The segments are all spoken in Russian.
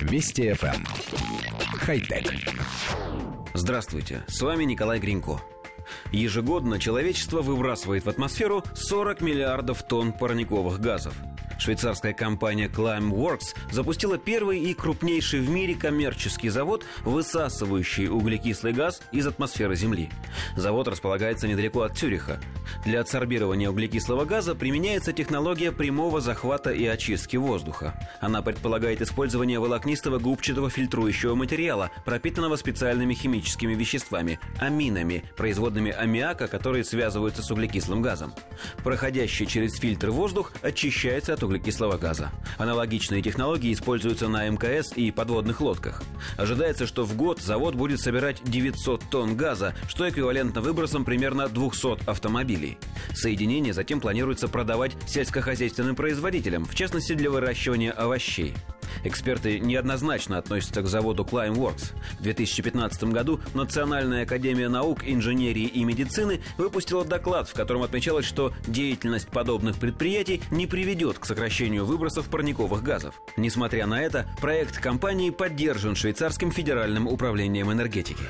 Вести FM. Эм. Хай-тек. Здравствуйте, с вами Николай Гринько. Ежегодно человечество выбрасывает в атмосферу 40 миллиардов тонн парниковых газов – Швейцарская компания Climeworks запустила первый и крупнейший в мире коммерческий завод, высасывающий углекислый газ из атмосферы Земли. Завод располагается недалеко от Цюриха. Для адсорбирования углекислого газа применяется технология прямого захвата и очистки воздуха. Она предполагает использование волокнистого губчатого фильтрующего материала, пропитанного специальными химическими веществами – аминами, производными аммиака, которые связываются с углекислым газом. Проходящий через фильтр воздух очищается от углекислого газа. Аналогичные технологии используются на МКС и подводных лодках. Ожидается, что в год завод будет собирать 900 тонн газа, что эквивалентно выбросам примерно 200 автомобилей. Соединение затем планируется продавать сельскохозяйственным производителям, в частности для выращивания овощей. Эксперты неоднозначно относятся к заводу Climeworks. В 2015 году Национальная академия наук, инженерии и медицины выпустила доклад, в котором отмечалось, что деятельность подобных предприятий не приведет к сокращению выбросов парниковых газов. Несмотря на это, проект компании поддержан швейцарским федеральным управлением энергетики.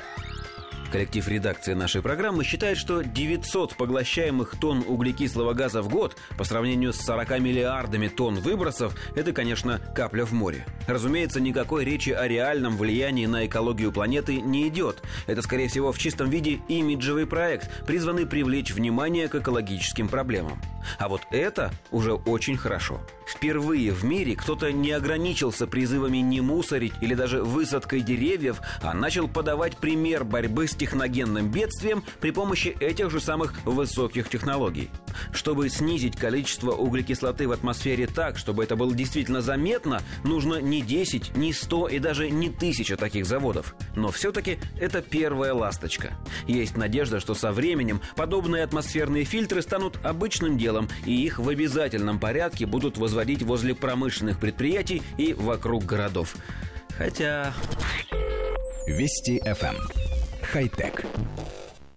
Коллектив редакции нашей программы считает, что 900 поглощаемых тонн углекислого газа в год по сравнению с 40 миллиардами тонн выбросов – это, конечно, капля в море. Разумеется, никакой речи о реальном влиянии на экологию планеты не идет. Это, скорее всего, в чистом виде имиджевый проект, призванный привлечь внимание к экологическим проблемам. А вот это уже очень хорошо. Впервые в мире кто-то не ограничился призывами не мусорить или даже высадкой деревьев, а начал подавать пример борьбы с техногенным бедствием при помощи этих же самых высоких технологий. Чтобы снизить количество углекислоты в атмосфере так, чтобы это было действительно заметно, нужно не 10, не 100 и даже не тысяча таких заводов. Но все-таки это первая ласточка. Есть надежда, что со временем подобные атмосферные фильтры станут обычным делом, и их в обязательном порядке будут возводить возле промышленных предприятий и вокруг городов. Хотя... Вести FM хай-тек.